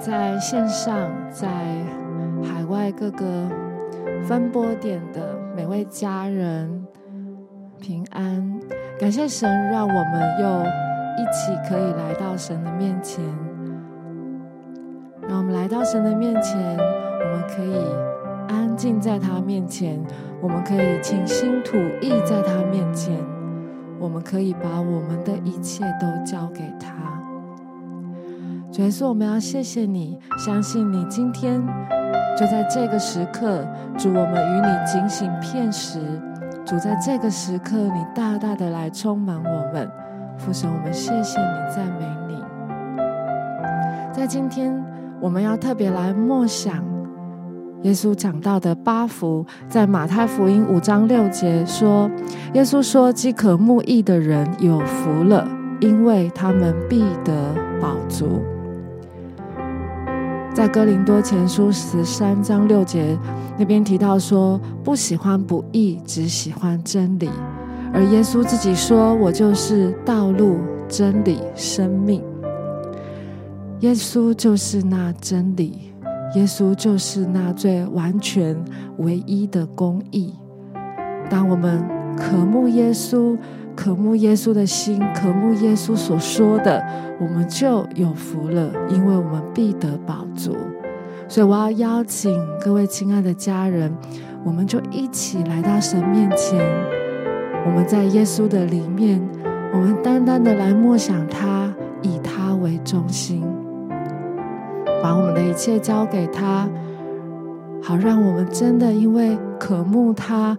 在线上、在海外各个分播点的每位家人平安，感谢神，让我们又一起可以来到神的面前。让我们来到神的面前，我们可以安静在他面前，我们可以倾心吐意在他面前，我们可以把我们的一切都交给他。主耶稣，我们要谢谢你，相信你今天就在这个时刻，主，我们与你警醒片时，主在这个时刻，你大大的来充满我们，父神，我们谢谢你，赞美你。在今天，我们要特别来默想耶稣讲到的八福，在马太福音五章六节说，耶稣说：“饥渴慕义的人有福了，因为他们必得饱足。”在哥林多前书十三章六节那边提到说，不喜欢不义，只喜欢真理。而耶稣自己说：“我就是道路、真理、生命。”耶稣就是那真理，耶稣就是那最完全、唯一的公义。当我们渴慕耶稣。渴慕耶稣的心，渴慕耶稣所说的，我们就有福了，因为我们必得饱足。所以我要邀请各位亲爱的家人，我们就一起来到神面前。我们在耶稣的里面，我们单单的来默想他，以他为中心，把我们的一切交给他，好让我们真的因为渴慕他。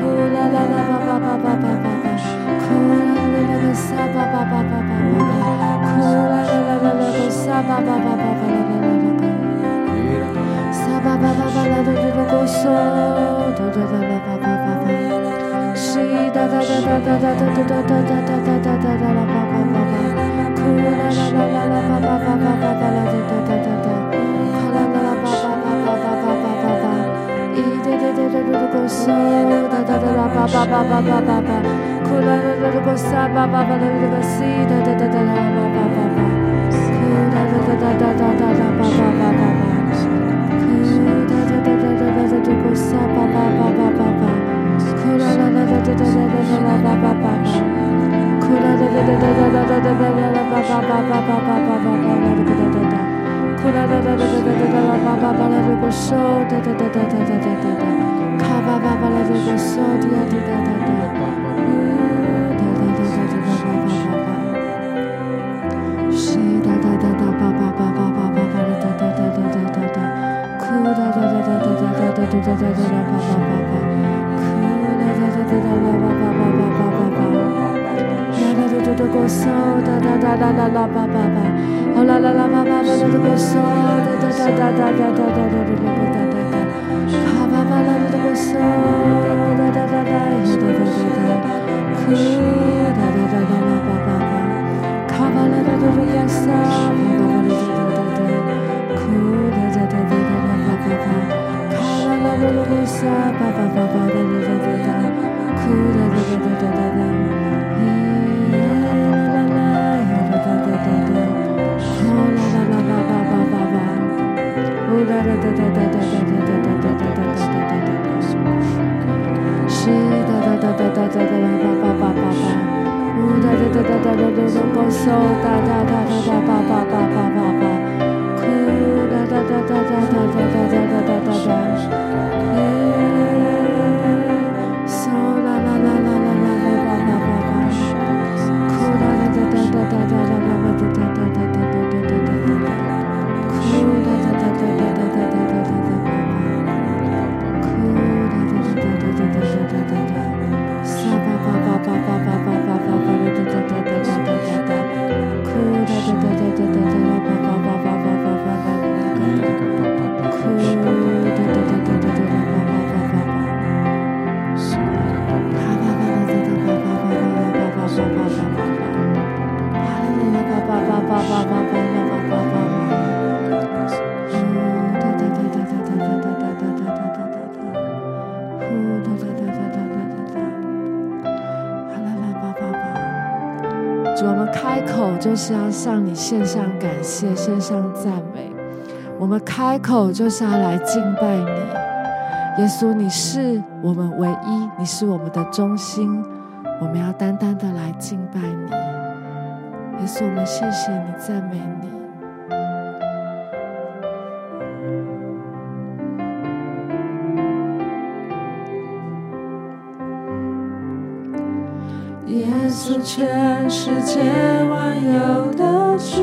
啦啦啦啦啦啦啦，可是呀，爸爸爸，哒哒哒咕嗖，哒哒哒啦叭叭叭叭叭叭叭，哭啦啦啦咕沙叭叭叭啦啦个西，哒哒哒哒啦叭叭叭叭，哭哒哒哒哒哒哒哒啦叭叭叭叭叭，哭哒哒哒哒哒哒哒咕沙叭叭叭叭叭叭，哭啦啦啦哒哒哒哒哒啦叭叭叭叭，哭啦啦啦哒哒哒哒哒哒啦叭叭叭叭叭叭叭叭叭啦这个哒哒哒，哭啦啦啦哒哒哒哒啦叭叭叭啦这个手，哒哒哒哒哒哒哒哒哒。哒哒哒哒哒哒哒哒哒，西哒哒哒哒巴巴巴巴巴巴巴拉哒 da da da da da. 哒哒哒哒哒哒哒哒哒哒哒，哒哒哒哒哒哒哒哒哒哒，哒哒哒哒哒哒哒哒哒哒，哭哒哒哒哒哒哒哒。就是要向你献上感谢，献上赞美。我们开口就是要来敬拜你，耶稣，你是我们唯一，你是我们的中心。我们要单单的来敬拜你，耶稣，我们谢谢你，赞美你。全世界。有的主，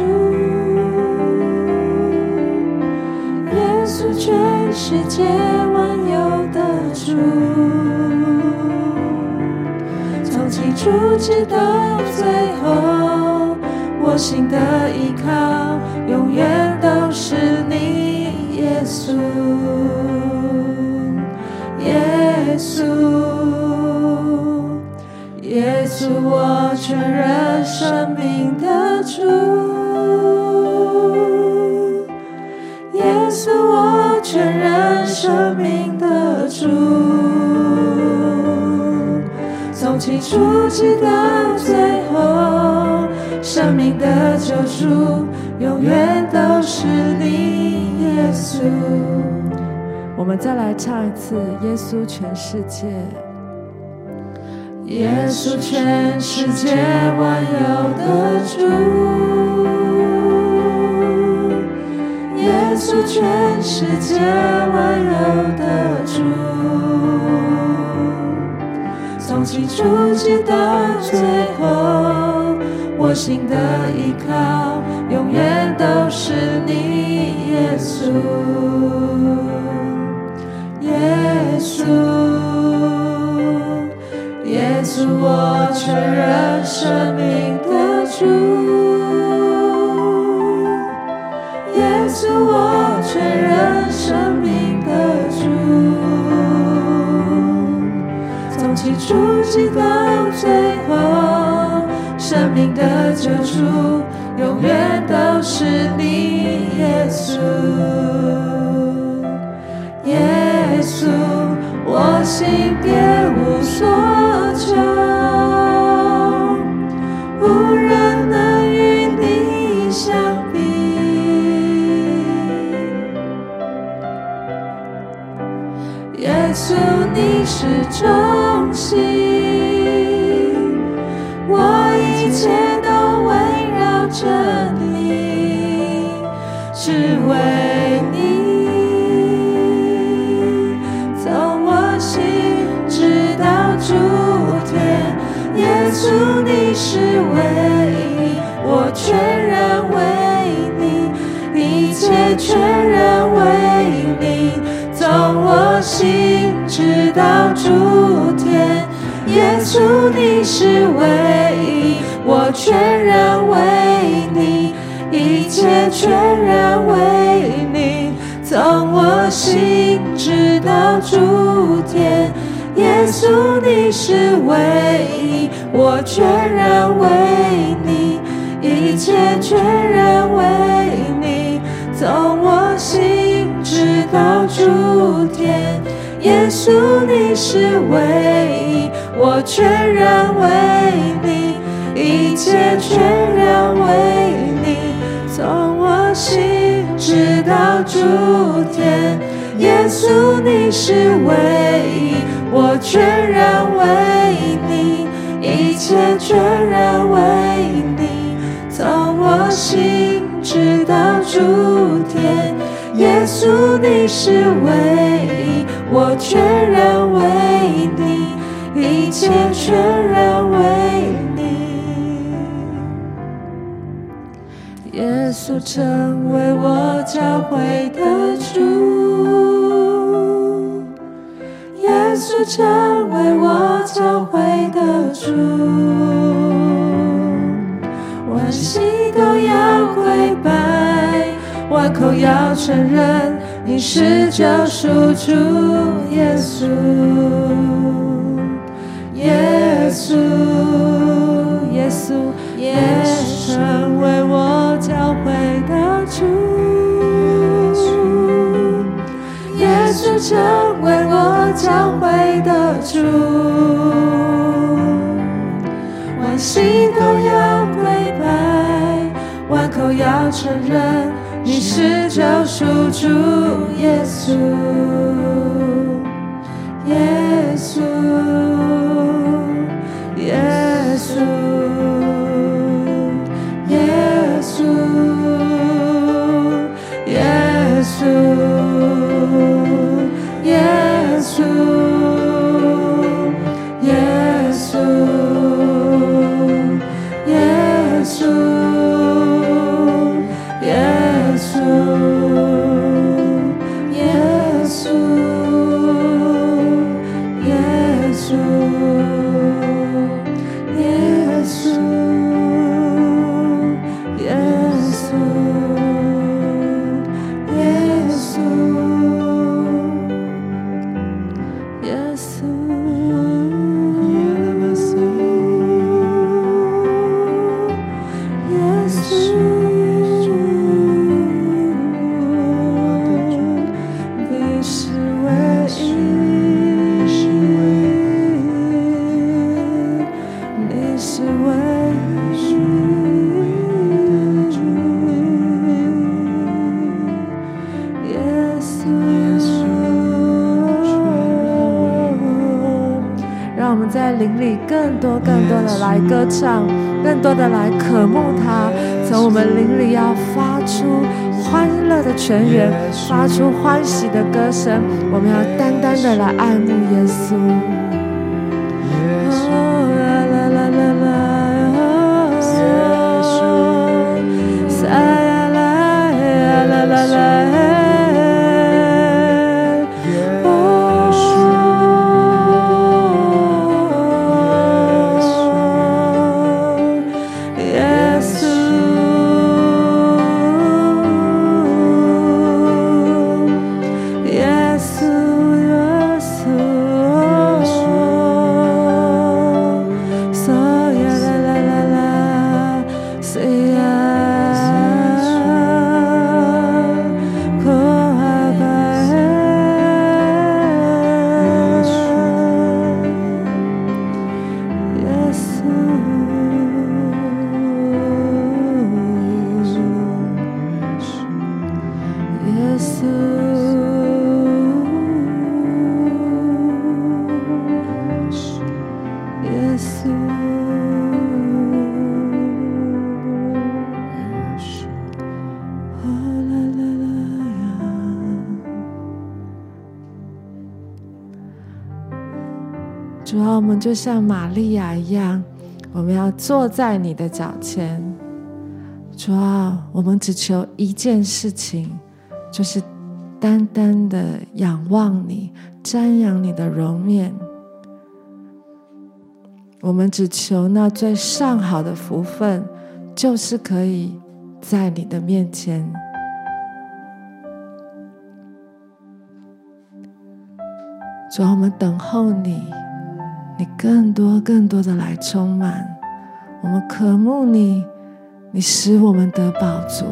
耶稣全世界万有的主，从起初直到最后，我心的依靠永远都是你，耶稣，耶稣。是，我全人生命的主。耶稣，我全人生命的主。从起初直到最后，生命的救赎永远都是你，耶稣。我们再来唱一次《耶稣全世界》。耶稣，全世界万有的主，耶稣，全世界万有的主，从起初直到最后，我心的依靠永远都是你，耶稣，耶稣。是，我确认生命的主。耶稣，我确认生命的主。从起初直到最后，生命的救主永远都是你，耶稣。耶稣，我心别无所。是中心，我一切都围绕着你，只为到诸天，耶稣你是唯一，我全然为你，一切全然为你。从我心直到诸天，耶稣你是唯一，我全然为你，一切全然为耶稣，你是唯一，我全然为你，一切全然为你。从我心直到诸天，耶稣，你是唯一，我全然为你，一切全然为你。从我心直到诸天。耶稣你是唯一，我全然为你，一切全然为你。耶稣成为我教会的主。耶稣成为我教会的主，万膝都要跪拜，口要承认你是救赎主耶稣，耶稣，耶稣，耶稣成为我教会的主。耶稣成为我教会的主，万心都要跪拜，万口要承认你是救赎主耶稣，耶稣，的全员，发出欢喜的歌声。我们要单单的来爱慕耶稣。就像玛利亚一样，我们要坐在你的脚前。主啊，我们只求一件事情，就是单单的仰望你，瞻仰你的容面。我们只求那最上好的福分，就是可以在你的面前。主啊，我们等候你。你更多、更多的来充满，我们渴慕你，你使我们得宝足。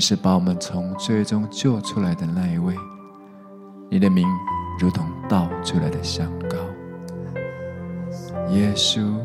是把我们从最终救出来的那一位。你的名如同倒出来的香膏，耶稣，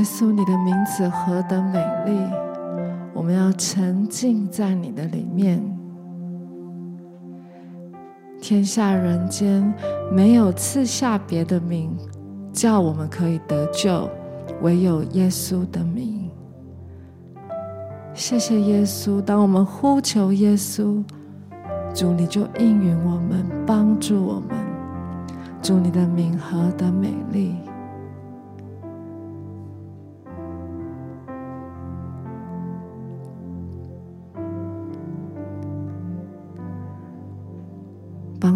耶稣，你的名字何等美丽！我们要沉浸在你的里面。天下人间没有赐下别的名，叫我们可以得救，唯有耶稣的名。谢谢耶稣，当我们呼求耶稣，主你就应允我们，帮助我们。主你的名何等美丽！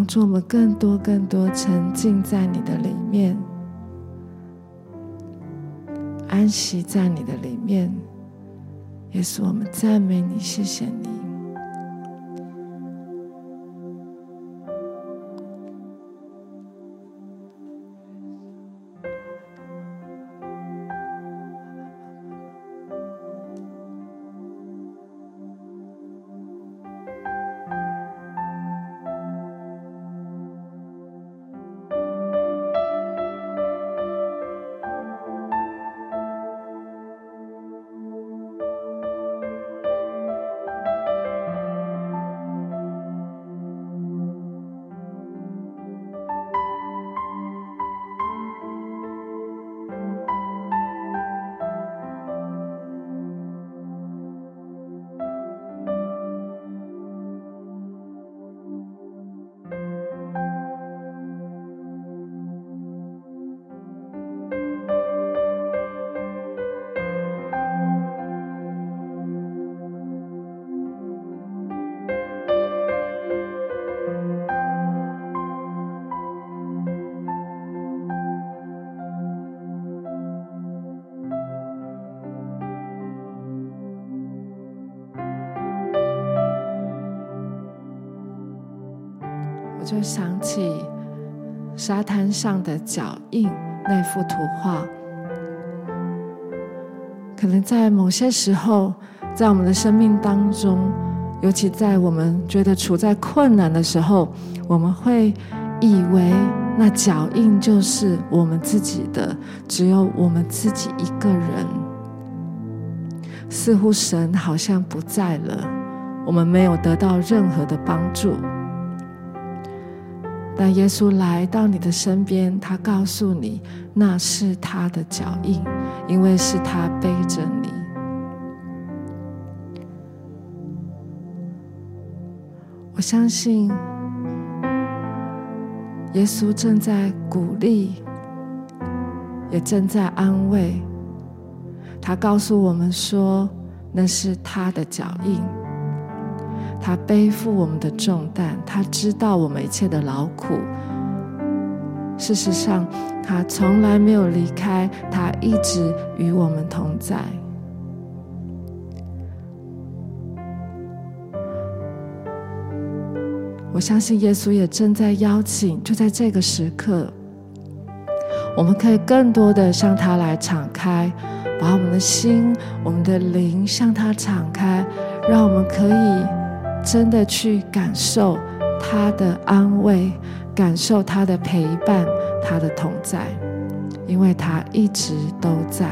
帮助我们更多、更多沉浸在你的里面，安息在你的里面。也是，我们赞美你，谢谢你。就想起沙滩上的脚印那幅图画，可能在某些时候，在我们的生命当中，尤其在我们觉得处在困难的时候，我们会以为那脚印就是我们自己的，只有我们自己一个人，似乎神好像不在了，我们没有得到任何的帮助。但耶稣来到你的身边，他告诉你那是他的脚印，因为是他背着你。我相信耶稣正在鼓励，也正在安慰。他告诉我们说，那是他的脚印。他背负我们的重担，他知道我们一切的劳苦。事实上，他从来没有离开，他一直与我们同在。我相信耶稣也正在邀请，就在这个时刻，我们可以更多的向他来敞开，把我们的心、我们的灵向他敞开，让我们可以。真的去感受他的安慰，感受他的陪伴，他的同在，因为他一直都在。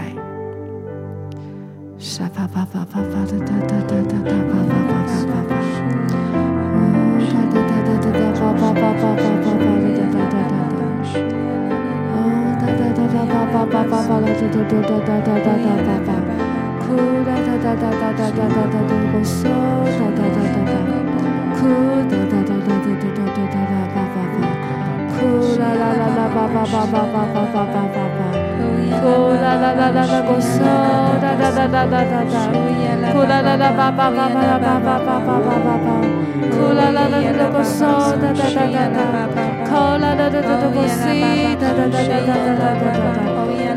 哒哒哒哒哒哒哒哒哒哒哒哒哒哒哒哒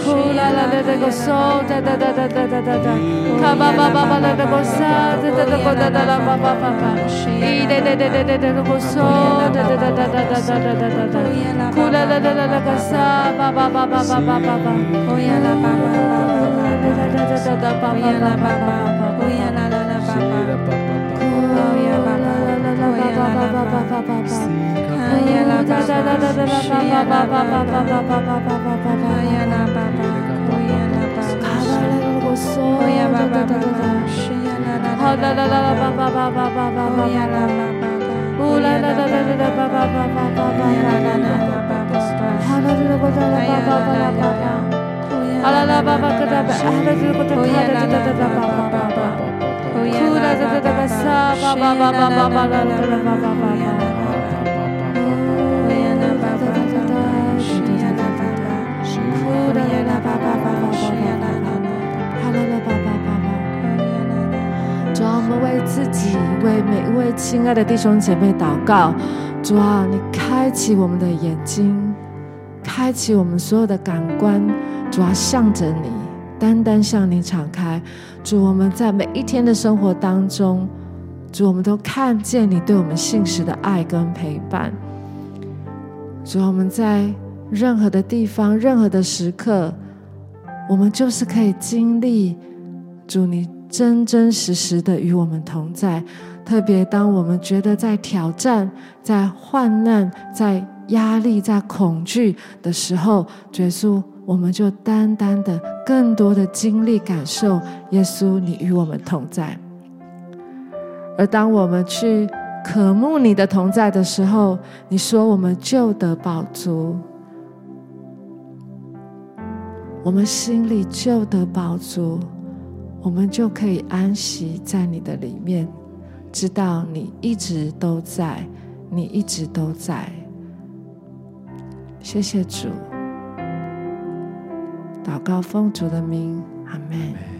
叭叭叭叭叭叭叭叭，哒啦啦啦啦咕嗖，哒哒哒哒哒，哒啦啦啦啦咕嗖，哒哒哒哒哒哒哒哒。呼啦啦啦啦啦叭叭叭呀啦啦啦啦啦啦啦啦呀啦啦啦啦叭叭，卡叭叭叭啦啦啦啦嗦啦啦啦啦啦啦啦啦啦啦啦，呼啦啦啦啦啦啦叭叭叭叭叭叭叭叭叭叭，呼啦啦啦啦个嗦 Oh ba 呀啦叭叭叭叭，是呀啦啦啦，好啦啦叭叭叭叭，哦呀啦啦，主啊，我们为自己，为每一位亲爱的弟兄姐妹祷告，主啊，你开启我们的眼睛，开启我们所有的感官。主啊向着你，单单向你敞开。主，我们在每一天的生活当中，主，我们都看见你对我们信实的爱跟陪伴。主，我们在任何的地方、任何的时刻，我们就是可以经历主你真真实实的与我们同在。特别当我们觉得在挑战、在患难、在压力、在恐惧的时候，耶稣。我们就单单的、更多的经历、感受耶稣，你与我们同在。而当我们去渴慕你的同在的时候，你说我们就得饱足，我们心里就得饱足，我们就可以安息在你的里面，知道你一直都在，你一直都在。谢谢主。祷告奉主的名，阿门。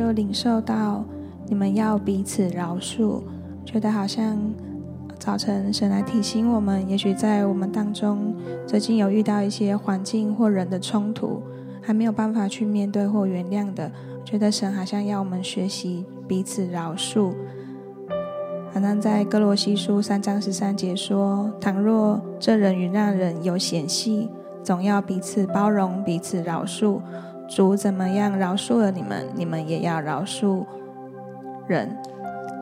就领受到你们要彼此饶恕，觉得好像。早晨，神来提醒我们，也许在我们当中，最近有遇到一些环境或人的冲突，还没有办法去面对或原谅的，觉得神好像要我们学习彼此饶恕。好像在哥罗西书三章十三节说：“倘若这人与那人有嫌隙，总要彼此包容，彼此饶恕。主怎么样饶恕了你们，你们也要饶恕人。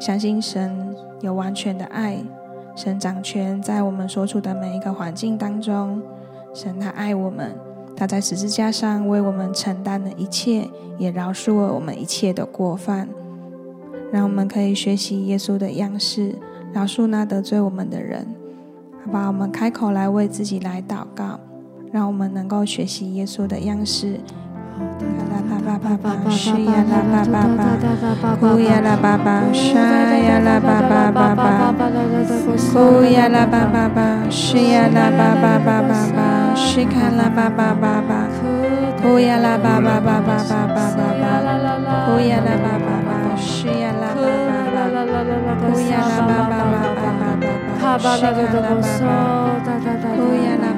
相信神有完全的爱，神掌权在我们所处的每一个环境当中。神他爱我们，他在十字架上为我们承担了一切，也饶恕了我们一切的过犯。”让我们可以学习耶稣的样式，饶恕那得罪我们的人，好吧？我们开口来为自己来祷告，让我们能够学习耶稣的样式。啦啦啦啦啦，是呀啦啦啦啦，呼呀啦啦啦，沙呀啦啦啦啦，呼呀啦啦啦，是呀啦啦啦啦，是看啦啦啦啦，呼呀啦啦啦啦啦，呼呀啦啦啦。是呀啦啦啦啦啦啦啦，呼呀啦啦啦啦啦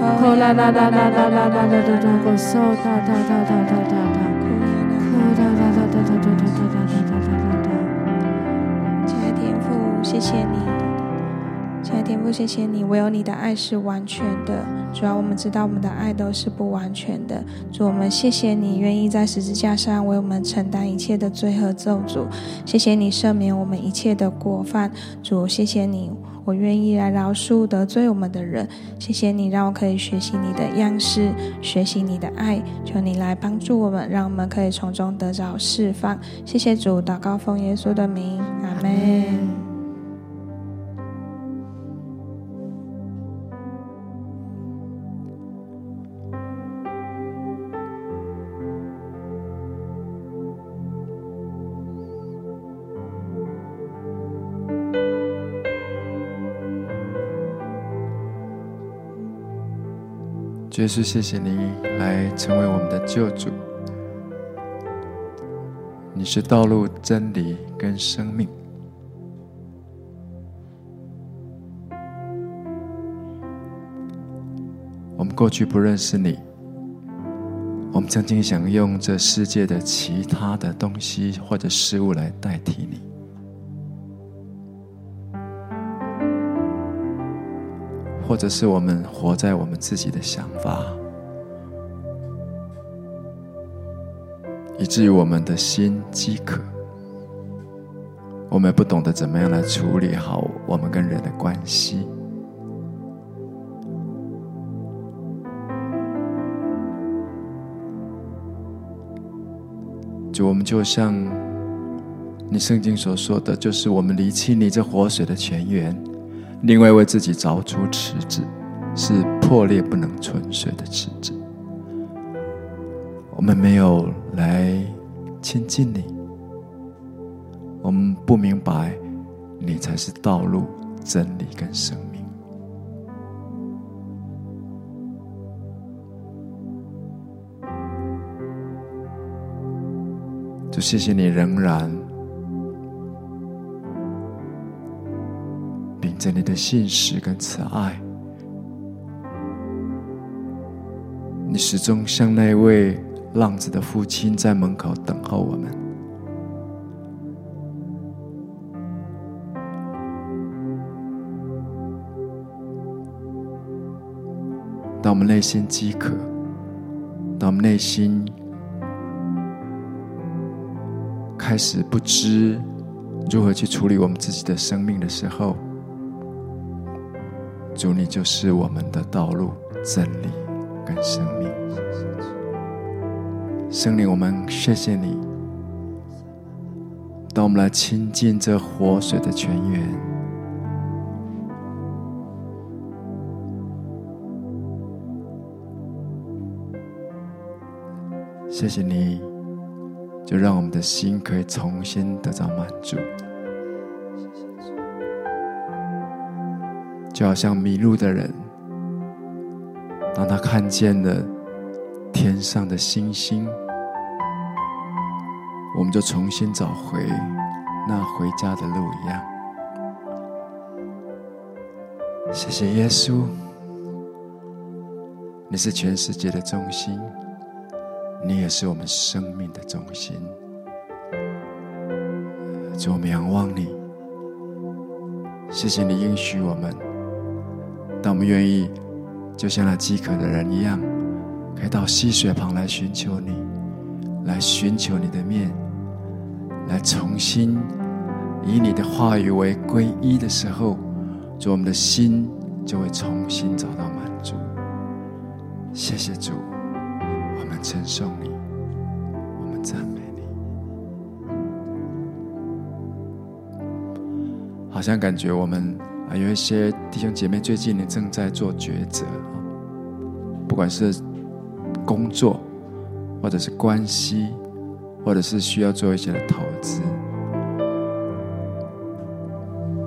呼啦啦啦啦啦啦啦啦啦啦，呼嗦哒哒哒哒哒哒哒，呼哒哒哒哒哒哒哒哒哒哒哒哒哒。亲爱的天父，谢谢你，亲爱的天父，谢谢你，唯有你的爱是完全的。主要我们知道我们的爱都是不完全的。主，我们谢谢你愿意在十字架上为我们承担一切的罪和咒诅。谢谢你赦免我们一切的过犯。主，谢谢你，我愿意来饶恕得罪我们的人。谢谢你让我可以学习你的样式，学习你的爱。求你来帮助我们，让我们可以从中得着释放。谢谢主，祷告奉耶稣的名，阿门。耶稣，谢谢你来成为我们的救主。你是道路、真理跟生命。我们过去不认识你，我们曾经想用这世界的其他的东西或者事物来代替你。或者是我们活在我们自己的想法，以至于我们的心饥渴，我们不懂得怎么样来处理好我们跟人的关系。就我们就像你圣经所说的，就是我们离弃你这活水的泉源。另外为自己凿出池子，是破裂不能存水的池子。我们没有来亲近你，我们不明白你才是道路、真理跟生命。就谢谢你仍然。在你的信实跟慈爱，你始终像那位浪子的父亲，在门口等候我们。当我们内心饥渴，当我们内心开始不知如何去处理我们自己的生命的时候，主，你就是我们的道路、真理跟生命。圣灵，我们谢谢你，当我们来亲近这活水的泉源，谢谢你，就让我们的心可以重新得到满足，就好像迷路的人，当他看见了天上的星星。我们就重新找回那回家的路一样。谢谢耶稣，你是全世界的中心，你也是我们生命的中心。主，我们仰望你，谢谢你应许我们，当我们愿意，就像那饥渴的人一样，可以到溪水旁来寻求你。来寻求你的面，来重新以你的话语为皈依的时候，主，我们的心就会重新找到满足。谢谢主，我们称颂你，我们赞美你。好像感觉我们啊，有一些弟兄姐妹最近呢正在做抉择，不管是工作。或者是关系，或者是需要做一些的投资，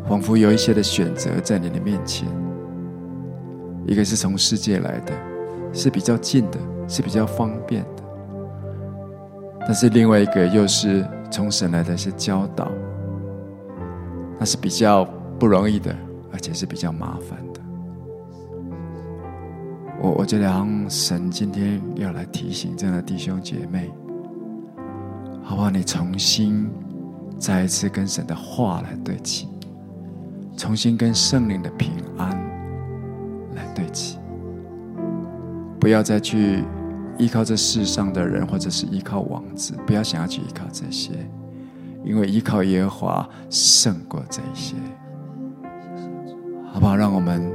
仿佛有一些的选择在你的面前。一个是从世界来的，是比较近的，是比较方便的；但是另外一个又是从神来的一些教导，那是比较不容易的，而且是比较麻烦的。我我觉得，神今天要来提醒这样的弟兄姐妹，好不好？你重新再一次跟神的话来对齐，重新跟圣灵的平安来对齐，不要再去依靠这世上的人，或者是依靠王子，不要想要去依靠这些，因为依靠耶和华胜过这些，好不好？让我们。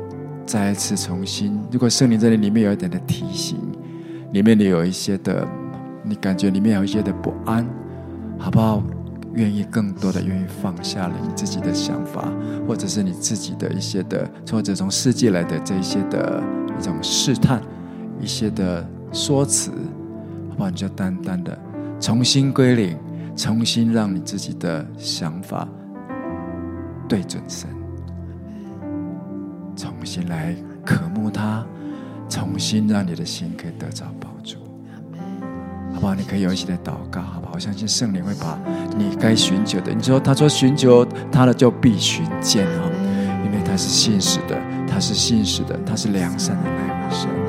再一次重新，如果圣灵这里里面有一点的提醒，里面你有一些的，你感觉里面有一些的不安，好不好？愿意更多的愿意放下了你自己的想法，或者是你自己的一些的，或者从世界来的这一些的一种试探，一些的说辞，好不好？你就单单的重新归零，重新让你自己的想法对准神。重新来渴慕他，重新让你的心可以得着帮助，好不好？你可以有一些的祷告，好不好？我相信圣灵会把你该寻求的，你说他说寻求他的就必寻见啊，因为他是信实的，他是信实的，他是良善的那位神。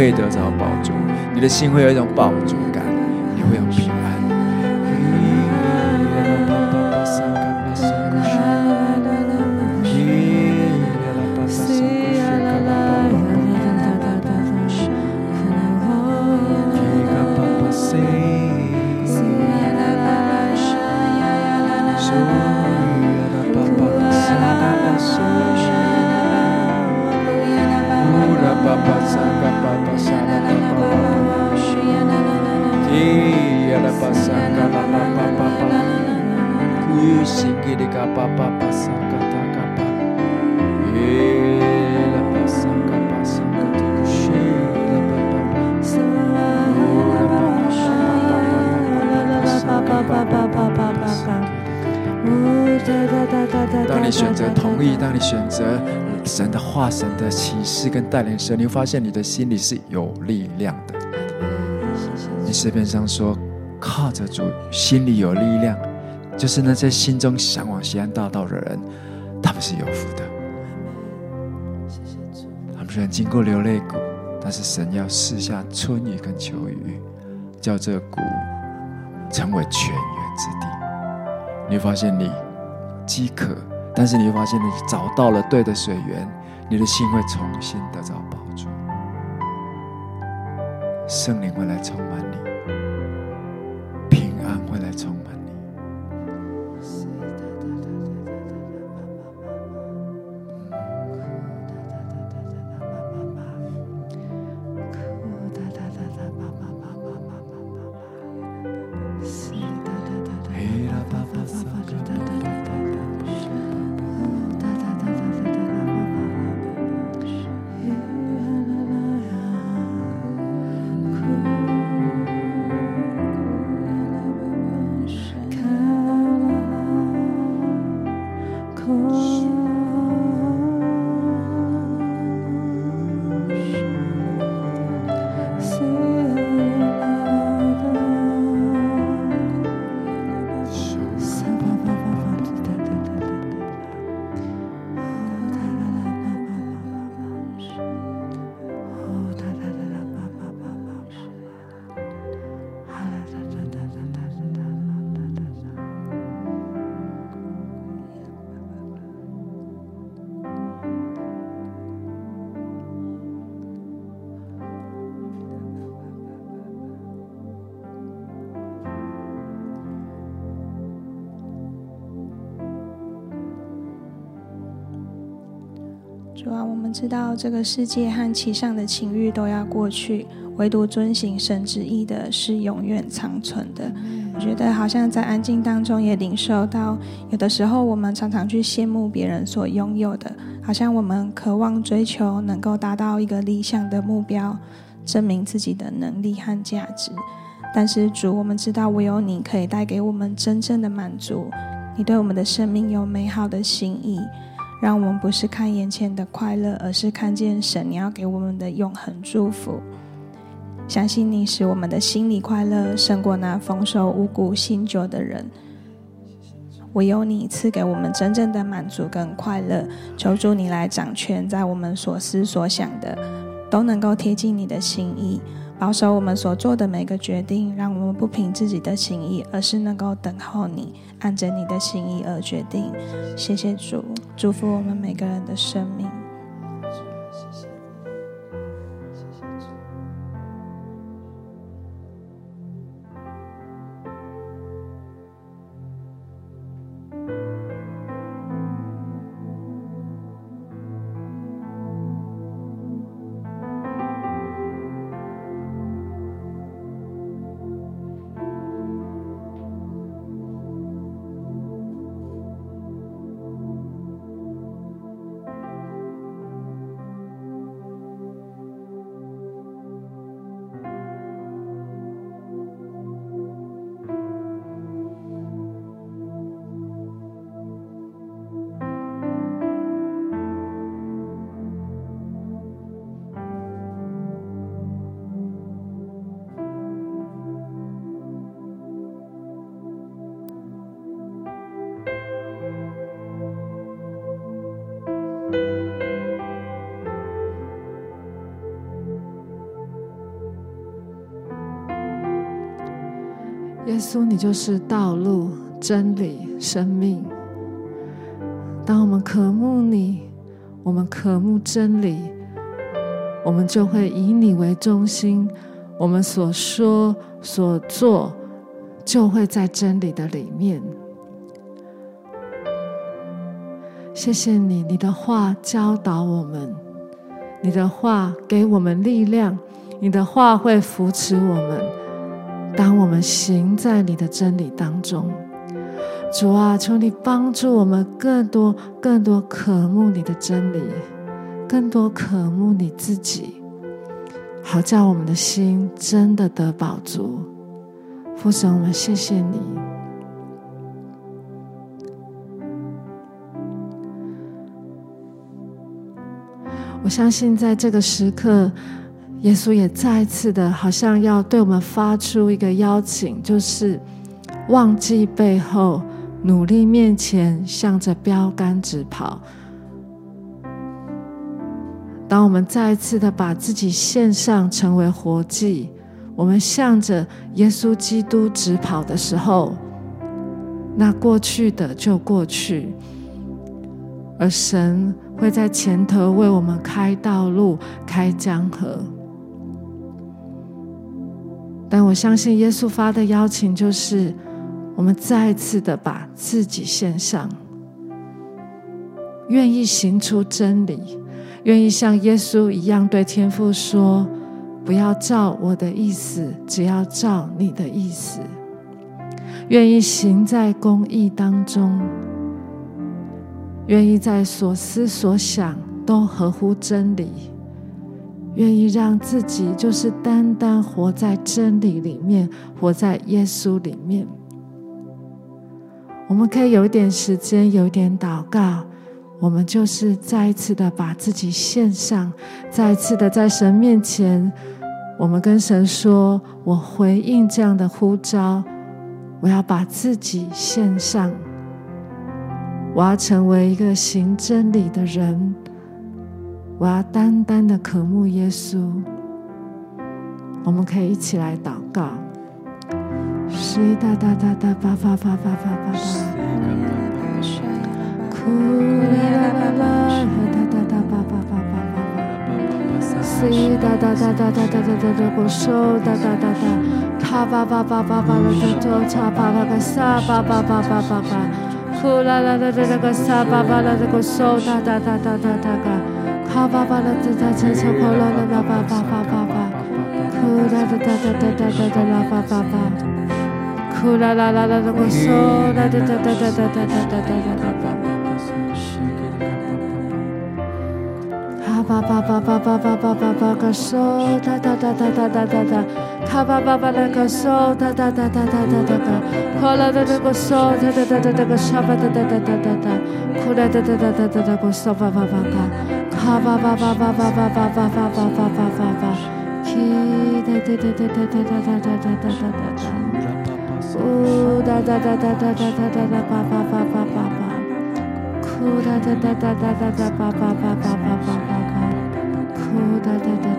会得着饱足，你的心会有一种饱足当你选择同意，当你选择神的话、神的启示跟带领时，你会发现你的心里是有力量的。你诗篇上说，靠着主，心里有力量，就是那些心中向往西安大道的人，他们是有福的。他们虽然经过流泪谷，但是神要赐下春雨跟秋雨，叫这谷成为泉源之地。你会发现你饥渴，但是你会发现你找到了对的水源，你的心会重新得到保住，圣灵会来充满你，平安会来充主啊，我们知道这个世界和其上的情欲都要过去，唯独遵行神旨意的是永远长存的。我觉得好像在安静当中也领受到，有的时候我们常常去羡慕别人所拥有的，好像我们渴望追求能够达到一个理想的目标，证明自己的能力和价值。但是主，我们知道唯有你可以带给我们真正的满足，你对我们的生命有美好的心意。让我们不是看眼前的快乐，而是看见神你要给我们的永恒祝福。相信你使我们的心里快乐，胜过那丰收五谷新酒的人。唯有你赐给我们真正的满足跟快乐。求主你来掌权，在我们所思所想的，都能够贴近你的心意。保守我们所做的每个决定，让我们不凭自己的心意，而是能够等候你，按着你的心意而决定。谢谢主，祝福我们每个人的生命。稣，你就是道路、真理、生命。当我们渴慕你，我们渴慕真理，我们就会以你为中心，我们所说所做就会在真理的里面。谢谢你，你的话教导我们，你的话给我们力量，你的话会扶持我们。当我们行在你的真理当中，主啊，求你帮助我们更多、更多渴慕你的真理，更多渴慕你自己，好叫我们的心真的得饱足。父神，我们谢谢你。我相信在这个时刻。耶稣也再一次的，好像要对我们发出一个邀请，就是忘记背后，努力面前，向着标杆直跑。当我们再一次的把自己献上，成为活祭，我们向着耶稣基督直跑的时候，那过去的就过去，而神会在前头为我们开道路、开江河。但我相信耶稣发的邀请就是，我们再次的把自己献上，愿意行出真理，愿意像耶稣一样对天父说：“不要照我的意思，只要照你的意思。”愿意行在公义当中，愿意在所思所想都合乎真理。愿意让自己就是单单活在真理里面，活在耶稣里面。我们可以有一点时间，有一点祷告，我们就是再一次的把自己献上，再一次的在神面前，我们跟神说：“我回应这样的呼召，我要把自己献上，我要成为一个行真理的人。”我要单单的渴慕耶稣，我们可以一起来祷告。是哒哒哒哒吧吧吧吧吧吧吧。哭啦啦啦啦，哒哒哒吧吧吧吧吧吧。是哒哒哒哒哒哒哒哒哒，我手哒哒哒哒，卡吧吧吧吧吧了，哒哒嚓吧吧个沙吧吧吧吧吧吧。哭啦啦啦啦啦个沙吧吧了，这个手哒哒哒哒哒哒个。哈巴巴啦哒哒哒哒，啦啦啦巴巴巴巴巴，库啦哒哒哒哒哒哒哒啦巴巴巴，库啦啦啦啦的个手，哒哒哒哒哒哒哒哒哒哒哒哒哒。哈巴巴巴巴巴巴巴巴巴个手，哒哒哒哒哒哒哒哒，哈巴巴巴那个手，哒哒哒哒哒哒哒哒，哭啦的那个手，哒哒哒哒哒个手，巴哒哒哒哒哒哒，哭啦哒哒哒哒哒哒个手，巴巴巴巴。哈巴巴巴巴巴巴巴巴巴巴巴巴巴巴，起哒哒哒哒哒哒哒哒哒哒哒哒哒，呜哒哒哒哒哒哒哒哒哒巴巴巴巴巴巴，哭哒哒哒哒哒哒哒巴巴巴巴巴巴巴，哭哒哒哒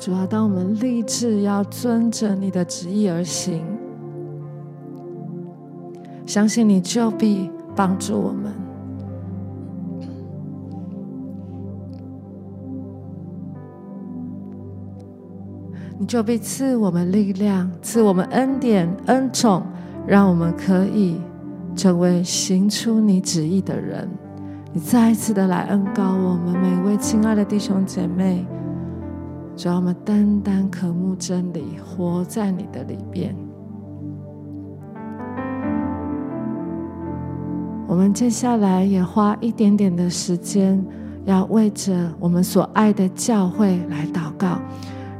主要当我们立志要遵着你的旨意而行，相信你就必帮助我们，你就必赐我们力量，赐我们恩典、恩宠，让我们可以成为行出你旨意的人。你再一次的来恩膏我们每位亲爱的弟兄姐妹。只要我们单单渴慕真理，活在你的里边。我们接下来也花一点点的时间，要为着我们所爱的教会来祷告，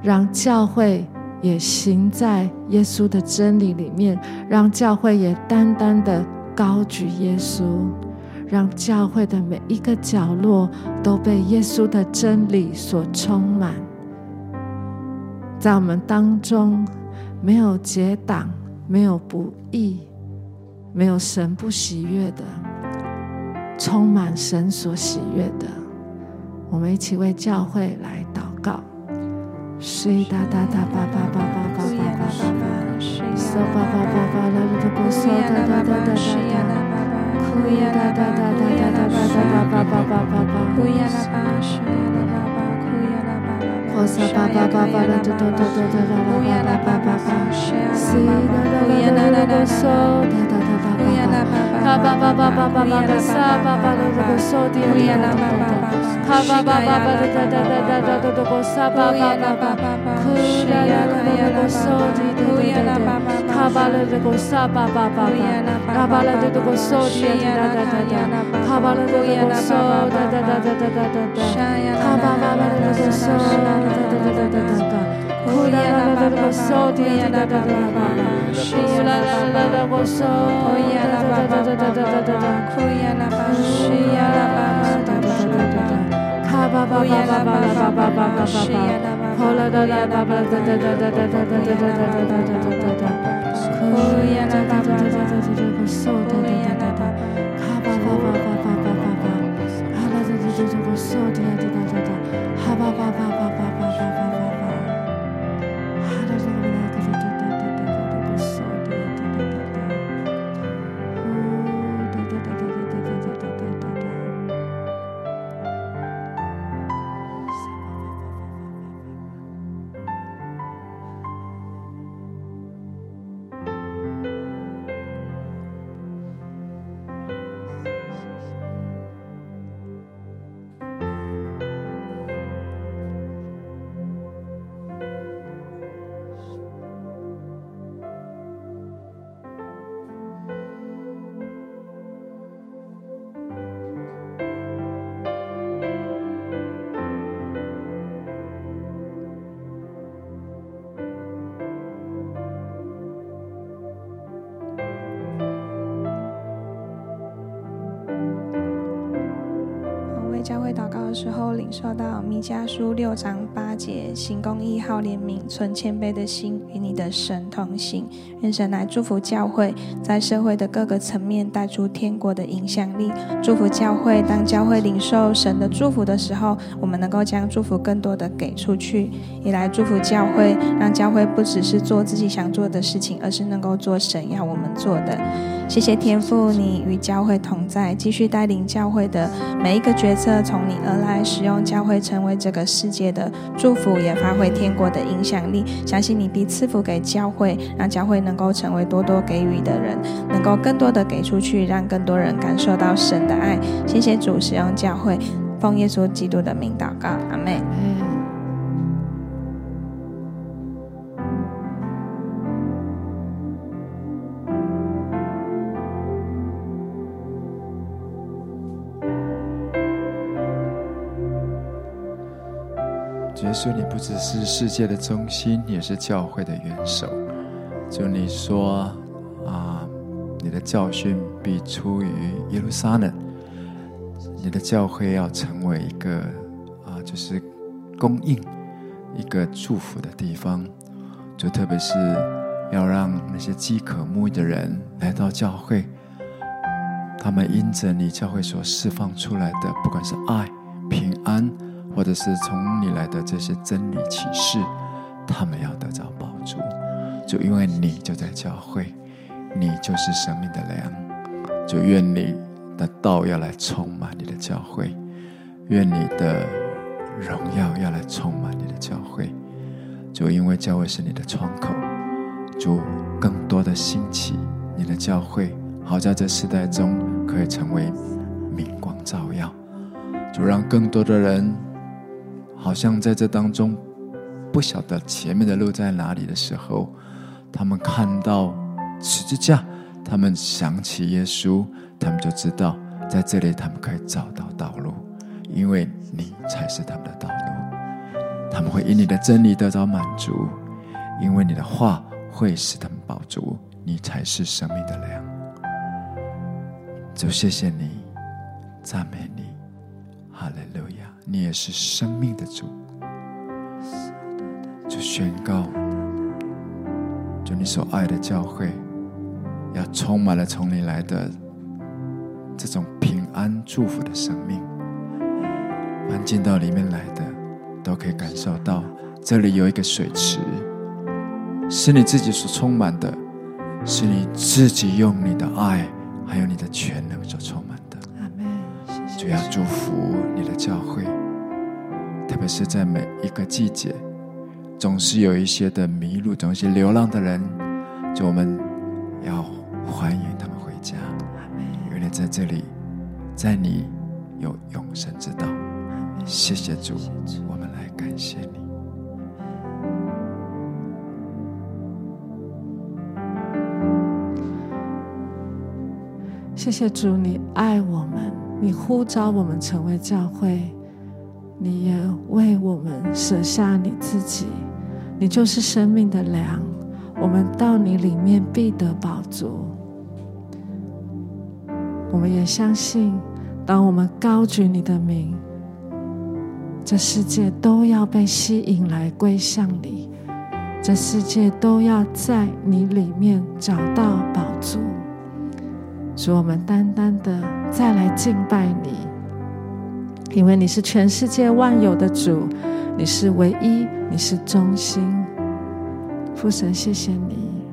让教会也行在耶稣的真理里面，让教会也单单的高举耶稣，让教会的每一个角落都被耶稣的真理所充满。在我们当中，没有结党，没有不义，没有神不喜悦的，充满神所喜悦的。我们一起为教会来祷告。西哒哒哒巴巴巴巴巴巴巴巴，嗦巴巴巴巴啦啦啦嗦哒哒哒哒哒哒，库呀哒哒哒哒哒哒哒哒巴巴巴巴巴，巴巴，库萨巴巴巴巴啦嘟嘟嘟嘟嘟啦啦啦啦巴巴巴，西啦啦啦啦啦啦嗦哒哒哒哒巴巴，巴巴巴巴巴巴巴萨巴巴啦啦啦嗦滴呀啦巴巴。哈巴巴巴巴哒哒哒哒哒哒哒哒沙巴巴巴巴，库啦啦啦啦啦嗦滴滴滴滴，哈巴啦啦啦沙巴巴巴巴，哈巴啦啦啦嗦滴滴哒哒哒哒，哈巴啦啦啦嗦哒哒哒哒哒哒哒，哈巴巴巴啦啦嗦哒哒哒哒哒哒，库啦啦啦啦嗦滴滴哒哒哒哒，西啦啦啦啦嗦哒哒哒哒哒哒哒，库呀啦哈巴巴巴巴巴。受到弥迦书六章八节：行公义、好怜悯、存谦卑的心，与你的神同行。愿神来祝福教会，在社会的各个层面带出天国的影响力。祝福教会，当教会领受神的祝福的时候，我们能够将祝福更多的给出去，也来祝福教会，让教会不只是做自己想做的事情，而是能够做神要我们做的。谢谢天父，你与教会同在，继续带领教会的每一个决策。从你而来，使用教会成为这个世界的祝福，也发挥天国的影响力。相信你必赐福给教会，让教会能够成为多多给予的人，能够更多的给出去，让更多人感受到神的爱。谢谢主，使用教会，奉耶稣基督的名祷告，阿妹。耶稣，你不只是世界的中心，也是教会的元首。就你说啊，你的教训必出于耶路撒冷，你的教会要成为一个啊，就是供应一个祝福的地方。就特别是要让那些饥渴慕义的人来到教会，他们因着你教会所释放出来的，不管是爱、平安。或者是从你来的这些真理启示，他们要得着饱足，就因为你就在教会，你就是生命的粮，就愿你的道要来充满你的教会，愿你的荣耀要来充满你的教会，就因为教会是你的窗口，就更多的兴起你的教会，好在这时代中可以成为明光照耀，就让更多的人。好像在这当中，不晓得前面的路在哪里的时候，他们看到十字架，他们想起耶稣，他们就知道在这里他们可以找到道路，因为你才是他们的道路。他们会因你的真理得到满足，因为你的话会使他们饱足，你才是生命的粮。就谢谢你，赞美你，哈利路亚。你也是生命的主，就宣告，就你所爱的教会，要充满了从你来的这种平安祝福的生命。凡进到里面来的，都可以感受到这里有一个水池，是你自己所充满的，是你自己用你的爱还有你的全能所充满的。阿门。主要祝福你的教会，特别是在每一个季节，总是有一些的迷路，总是流浪的人，就我们要欢迎他们回家。因为在这里，在你有永生之道。谢谢主，我们来感谢你。谢谢主，你爱我们，你呼召我们成为教会，你也为我们舍下你自己，你就是生命的粮。我们到你里面必得饱足。我们也相信，当我们高举你的名。这世界都要被吸引来归向你，这世界都要在你里面找到宝珠。主我们单单的再来敬拜你，因为你是全世界万有的主，你是唯一，你是中心。父神，谢谢你，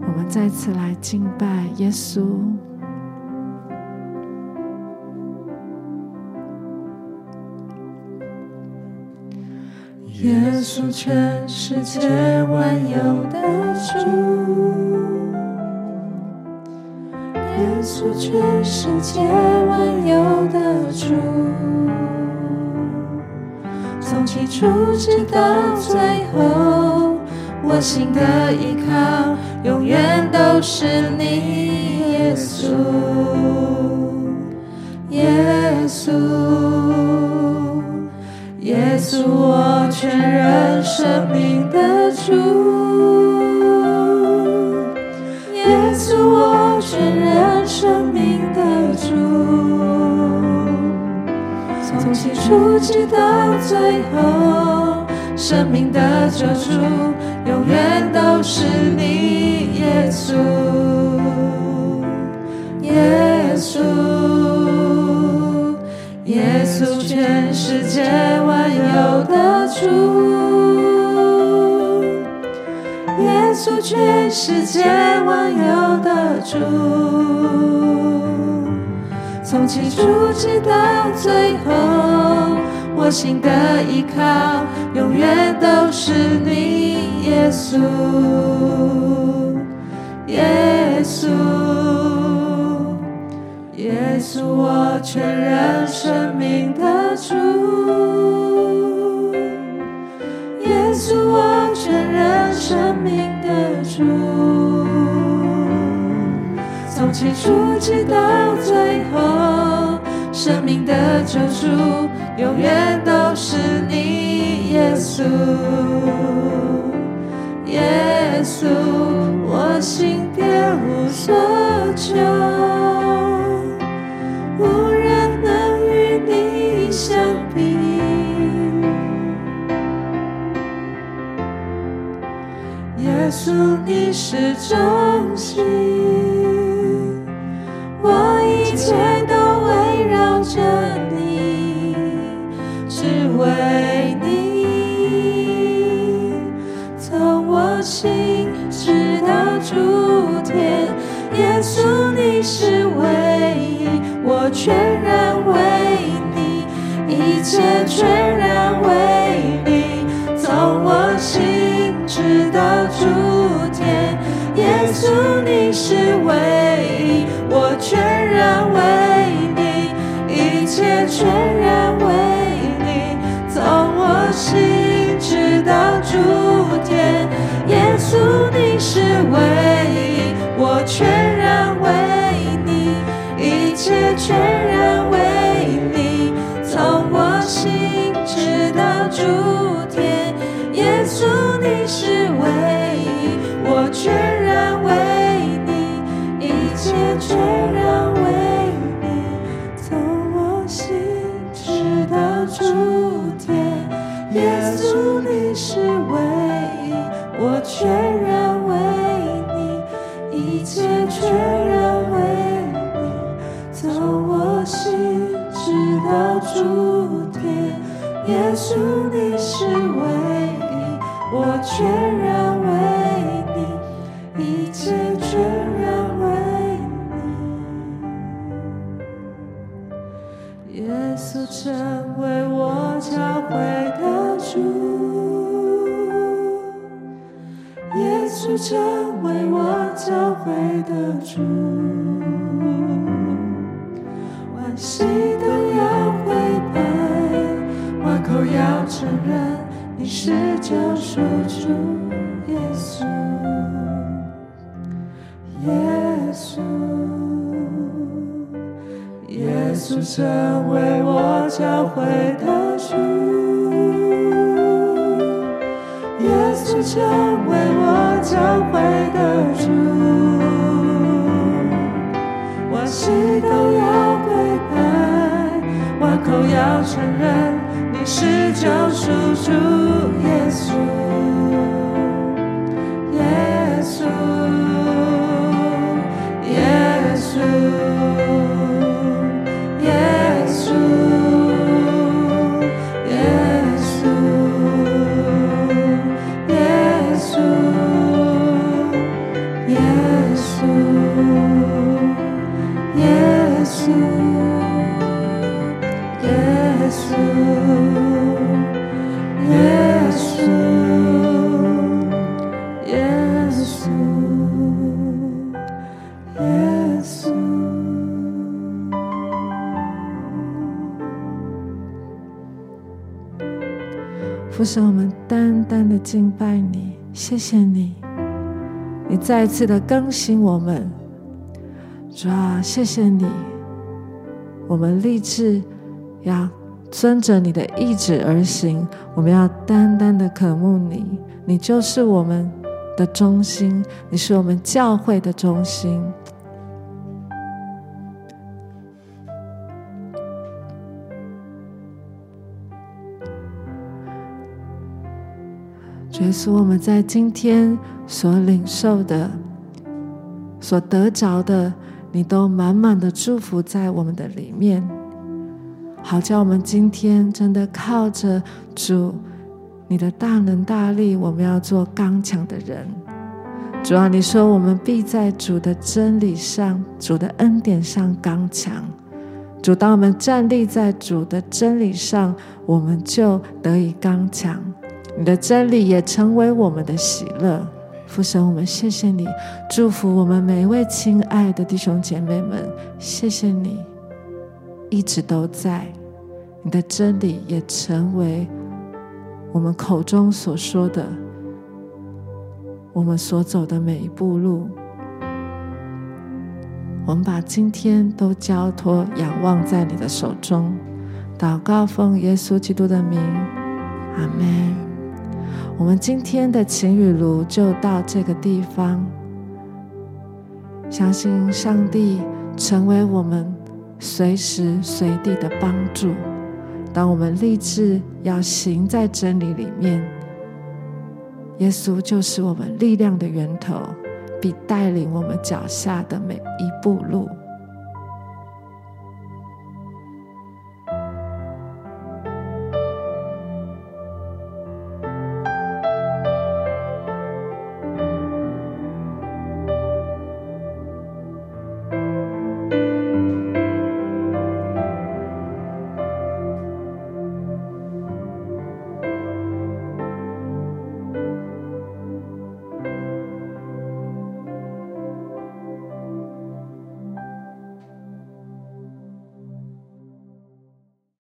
我们再次来敬拜耶稣。耶稣，全世界万有的主；耶稣，全世界万有的主。从起初直到最后，我心的依靠永远都是你，耶稣，耶稣。耶稣，我全人生命的主。耶稣，我全然生命的主。从起初直到最后，生命的救主，永远都是你，耶稣，耶稣。耶稣，全世界万有的主；稣，全世界万有的主。从起初直到最后，我心的依靠永远都是你，耶稣，耶稣。耶稣，我全人生命的主；耶稣，我全人生命主。从起初直到最后，生命的救主，永远都是你，耶稣，耶稣，我心别无所求。耶稣，你是中心，我一切都围绕着你，只为你。从我心直到诸天，耶稣，你是唯一，我全然为你，一切全然为你。从我心直到诸。耶稣，你是唯一，我全然为你，一切全然为你，从我心直到诸天。耶稣，你是唯一，我全然为你，一切全然全然为你，从我心直到主天，耶稣你是唯一，我全然为你，一切全然为你，从我心直到主天，耶稣你是唯一，我全然。成为我教会的主，万膝都要跪拜。口要承认你是救赎主耶稣，耶稣，耶稣成为我教会的主，耶稣成为我教会的主，万膝都要归拜，我口要承认。你是救赎主耶稣，父神，我们单单的敬拜你，谢谢你，你再次的更新我们，主啊，谢谢你，我们立志要遵着你的意志而行，我们要单单的渴慕你，你就是我们的中心，你是我们教会的中心。耶稣，我们在今天所领受的、所得着的，你都满满的祝福在我们的里面，好叫我们今天真的靠着主你的大能大力，我们要做刚强的人。主啊，你说我们必在主的真理上、主的恩典上刚强。主，当我们站立在主的真理上，我们就得以刚强。你的真理也成为我们的喜乐，父神，我们谢谢你，祝福我们每一位亲爱的弟兄姐妹们，谢谢你一直都在，你的真理也成为我们口中所说的，我们所走的每一步路，我们把今天都交托仰望在你的手中，祷告奉耶稣基督的名，阿门。我们今天的晴雨炉就到这个地方，相信上帝成为我们随时随地的帮助。当我们立志要行在真理里面，耶稣就是我们力量的源头，必带领我们脚下的每一步路。